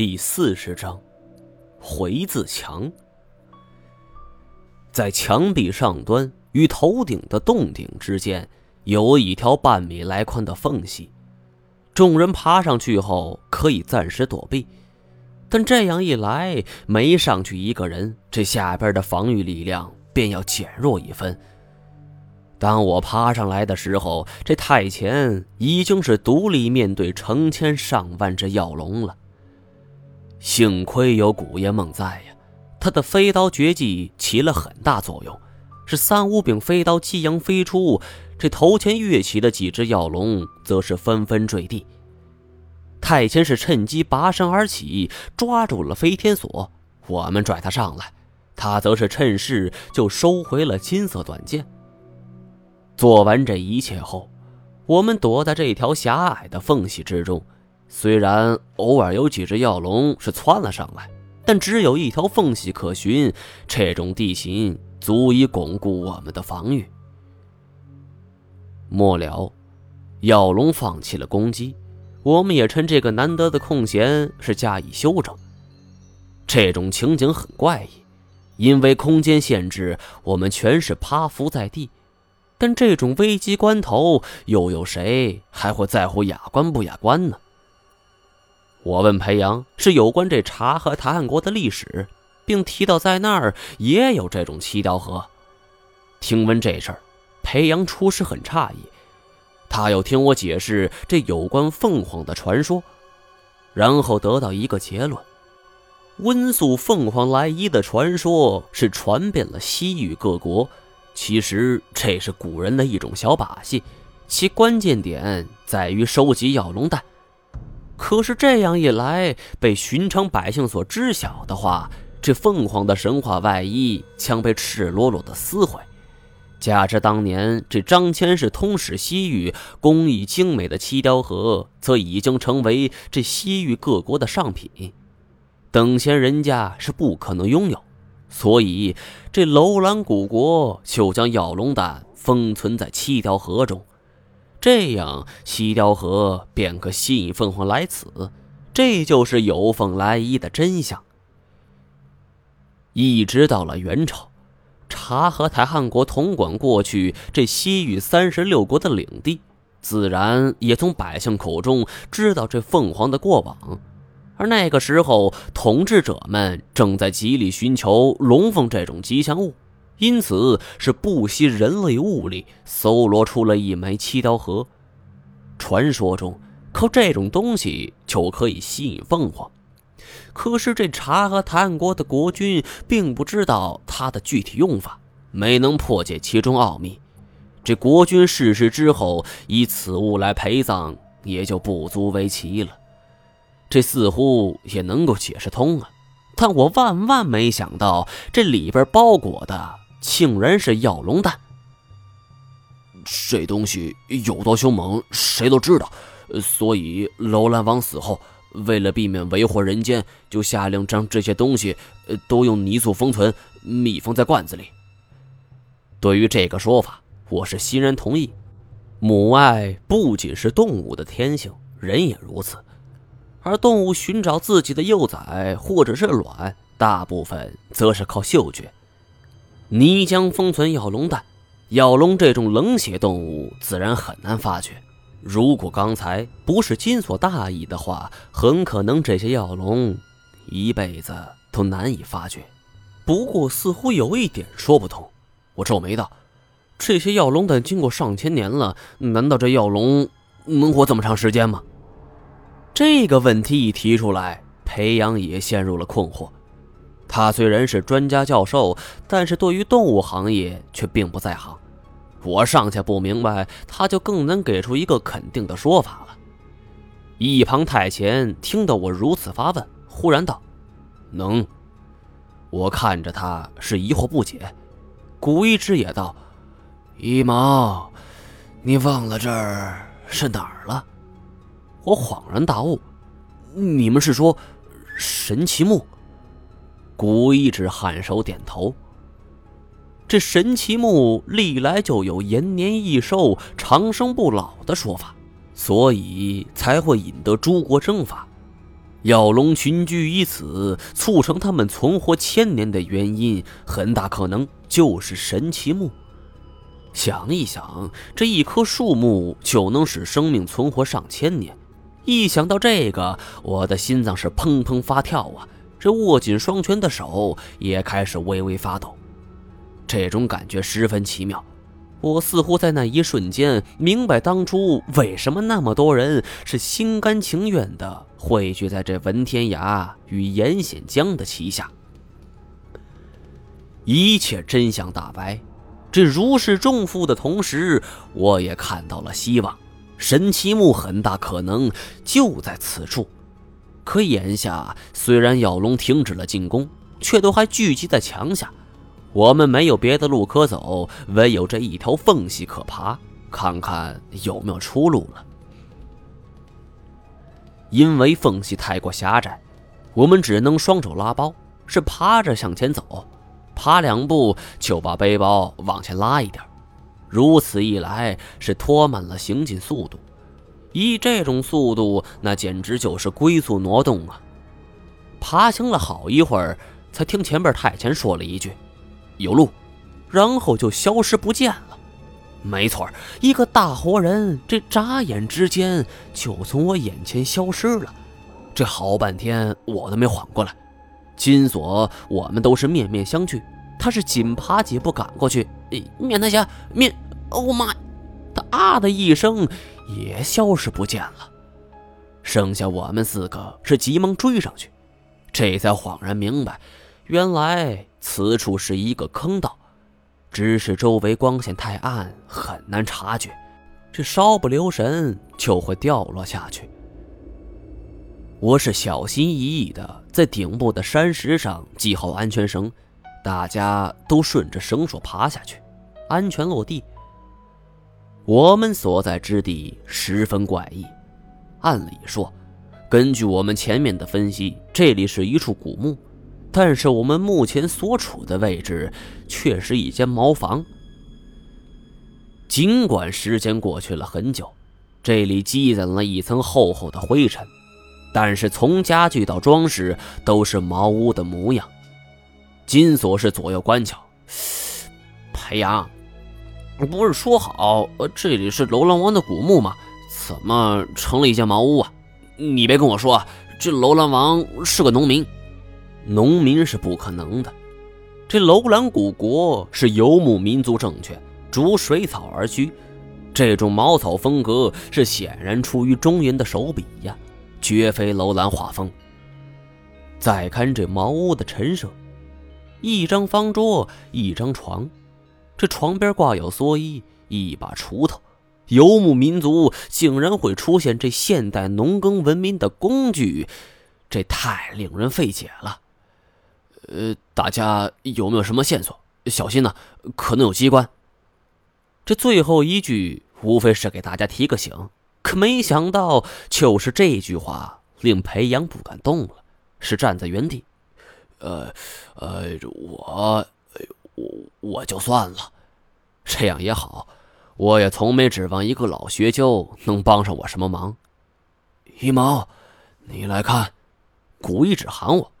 第四十章，回字墙。在墙壁上端与头顶的洞顶之间，有一条半米来宽的缝隙。众人爬上去后，可以暂时躲避，但这样一来，每上去一个人，这下边的防御力量便要减弱一分。当我爬上来的时候，这太前已经是独立面对成千上万只药龙了。幸亏有古爷梦在呀，他的飞刀绝技起了很大作用，是三五柄飞刀激扬飞出，这头前跃起的几只药龙则是纷纷坠地。太谦是趁机拔身而起，抓住了飞天锁，我们拽他上来，他则是趁势就收回了金色短剑。做完这一切后，我们躲在这条狭隘的缝隙之中。虽然偶尔有几只药龙是窜了上来，但只有一条缝隙可寻。这种地形足以巩固我们的防御。末了，药龙放弃了攻击，我们也趁这个难得的空闲是加以休整。这种情景很怪异，因为空间限制，我们全是趴伏在地。但这种危机关头，又有谁还会在乎雅观不雅观呢？我问裴阳是有关这察合台汗国的历史，并提到在那儿也有这种七条河。听闻这事儿，裴阳初时很诧异，他又听我解释这有关凤凰的传说，然后得到一个结论：温宿凤凰来仪的传说是传遍了西域各国。其实这是古人的一种小把戏，其关键点在于收集药龙蛋。可是这样一来，被寻常百姓所知晓的话，这凤凰的神话外衣将被赤裸裸的撕毁。加之当年这张骞是通使西域，工艺精美的七雕盒，则已经成为这西域各国的上品，等闲人家是不可能拥有。所以，这楼兰古国就将药龙蛋封存在七雕盒中。这样，西雕河便可吸引凤凰来此，这就是有凤来仪的真相。一直到了元朝，察合台汗国统管过去这西域三十六国的领地，自然也从百姓口中知道这凤凰的过往。而那个时候，统治者们正在极力寻求龙凤这种吉祥物。因此是不惜人类物力搜罗出了一枚七刀盒。传说中靠这种东西就可以吸引凤凰，可是这察合台汗国的国君并不知道它的具体用法，没能破解其中奥秘。这国君逝世之后，以此物来陪葬也就不足为奇了。这似乎也能够解释通啊，但我万万没想到这里边包裹的。竟然是药龙蛋，这东西有多凶猛，谁都知道。所以楼兰王死后，为了避免为祸人间，就下令将这些东西都用泥塑封存，密封在罐子里。对于这个说法，我是欣然同意。母爱不仅是动物的天性，人也如此。而动物寻找自己的幼崽或者是卵，大部分则是靠嗅觉。泥浆封存药龙蛋，药龙这种冷血动物自然很难发觉。如果刚才不是金锁大意的话，很可能这些药龙一辈子都难以发觉。不过似乎有一点说不通，我皱眉道：“这些药龙蛋经过上千年了，难道这药龙能活这么长时间吗？”这个问题一提出来，裴阳也陷入了困惑。他虽然是专家教授，但是对于动物行业却并不在行。我尚且不明白，他就更能给出一个肯定的说法了。一旁太前听到我如此发问，忽然道：“能。”我看着他是疑惑不解。古一之也道：“一毛，你忘了这儿是哪儿了？”我恍然大悟：“你们是说神奇木？”古一指颔首点头。这神奇木历来就有延年益寿、长生不老的说法，所以才会引得诸国征伐。药龙群居于此，促成他们存活千年的原因，很大可能就是神奇木。想一想，这一棵树木就能使生命存活上千年。一想到这个，我的心脏是砰砰发跳啊！这握紧双拳的手也开始微微发抖。这种感觉十分奇妙，我似乎在那一瞬间明白当初为什么那么多人是心甘情愿的汇聚在这文天涯与严显江的旗下。一切真相大白。这如释重负的同时，我也看到了希望。神奇木很大可能就在此处。可眼下，虽然咬龙停止了进攻，却都还聚集在墙下。我们没有别的路可走，唯有这一条缝隙可爬，看看有没有出路了。因为缝隙太过狭窄，我们只能双手拉包，是爬着向前走。爬两步就把背包往前拉一点，如此一来是拖慢了行进速度。以这种速度，那简直就是龟速挪动啊！爬行了好一会儿，才听前边太前说了一句：“有路”，然后就消失不见了。没错，一个大活人，这眨眼之间就从我眼前消失了。这好半天我都没缓过来。金锁，我们都是面面相觑。他是紧爬几步赶过去，面他下面，哦妈！他啊的一声，也消失不见了。剩下我们四个是急忙追上去，这才恍然明白，原来此处是一个坑道，只是周围光线太暗，很难察觉，这稍不留神就会掉落下去。我是小心翼翼的在顶部的山石上系好安全绳，大家都顺着绳索爬下去，安全落地。我们所在之地十分怪异，按理说，根据我们前面的分析，这里是一处古墓，但是我们目前所处的位置却是一间茅房。尽管时间过去了很久，这里积攒了一层厚厚的灰尘。但是从家具到装饰都是茅屋的模样。金锁是左右观瞧，裴阳，不是说好呃这里是楼兰王的古墓吗？怎么成了一间茅屋啊？你别跟我说这楼兰王是个农民，农民是不可能的。这楼兰古国是游牧民族政权，逐水草而居，这种茅草风格是显然出于中原的手笔呀。绝非楼兰画风。再看这茅屋的陈设，一张方桌，一张床，这床边挂有蓑衣，一把锄头。游牧民族竟然会出现这现代农耕文明的工具，这太令人费解了。呃，大家有没有什么线索？小心呢，可能有机关。这最后一句无非是给大家提个醒。可没想到，就是这句话令裴阳不敢动了，是站在原地。呃，呃，我，我我就算了，这样也好，我也从没指望一个老学究能帮上我什么忙。一毛，你来看，古一指喊我。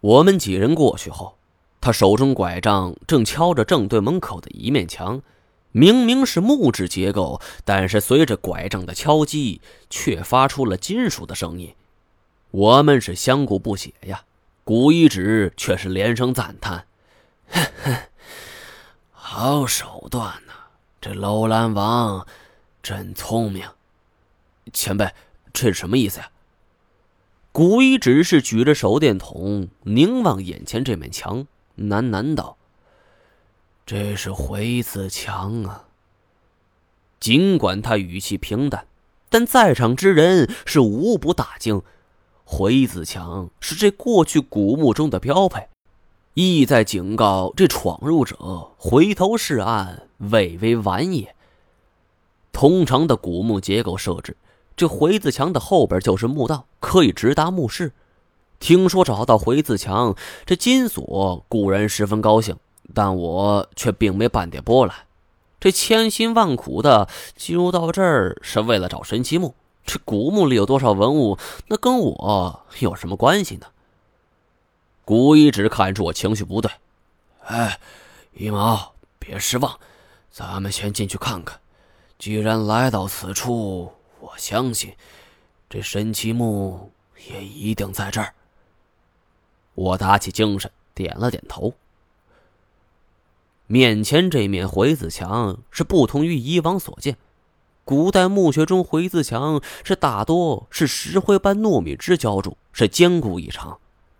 我们几人过去后，他手中拐杖正敲着正对门口的一面墙。明明是木质结构，但是随着拐杖的敲击，却发出了金属的声音。我们是相顾不解呀。古一指却是连声赞叹：“ 好手段呐！这楼兰王真聪明。”前辈，这是什么意思呀？古一只是举着手电筒凝望眼前这面墙，喃喃道。这是回字墙啊！尽管他语气平淡，但在场之人是无不大惊。回字墙是这过去古墓中的标配，意在警告这闯入者回头是岸，未为晚也。通常的古墓结构设置，这回字墙的后边就是墓道，可以直达墓室。听说找到回字墙，这金锁固然十分高兴。但我却并没半点波澜，这千辛万苦的进入到这儿是为了找神奇墓，这古墓里有多少文物，那跟我有什么关系呢？古一指看出我情绪不对，哎，一毛，别失望，咱们先进去看看。既然来到此处，我相信这神奇墓也一定在这儿。我打起精神，点了点头。面前这面回字墙是不同于以往所见。古代墓穴中回字墙是大多是石灰般糯米汁浇筑，是坚固异常。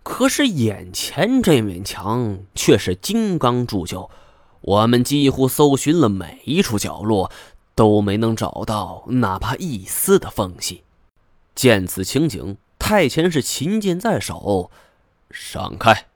可是眼前这面墙却是金刚铸就，我们几乎搜寻了每一处角落，都没能找到哪怕一丝的缝隙。见此情景，太前是琴剑在手，闪开！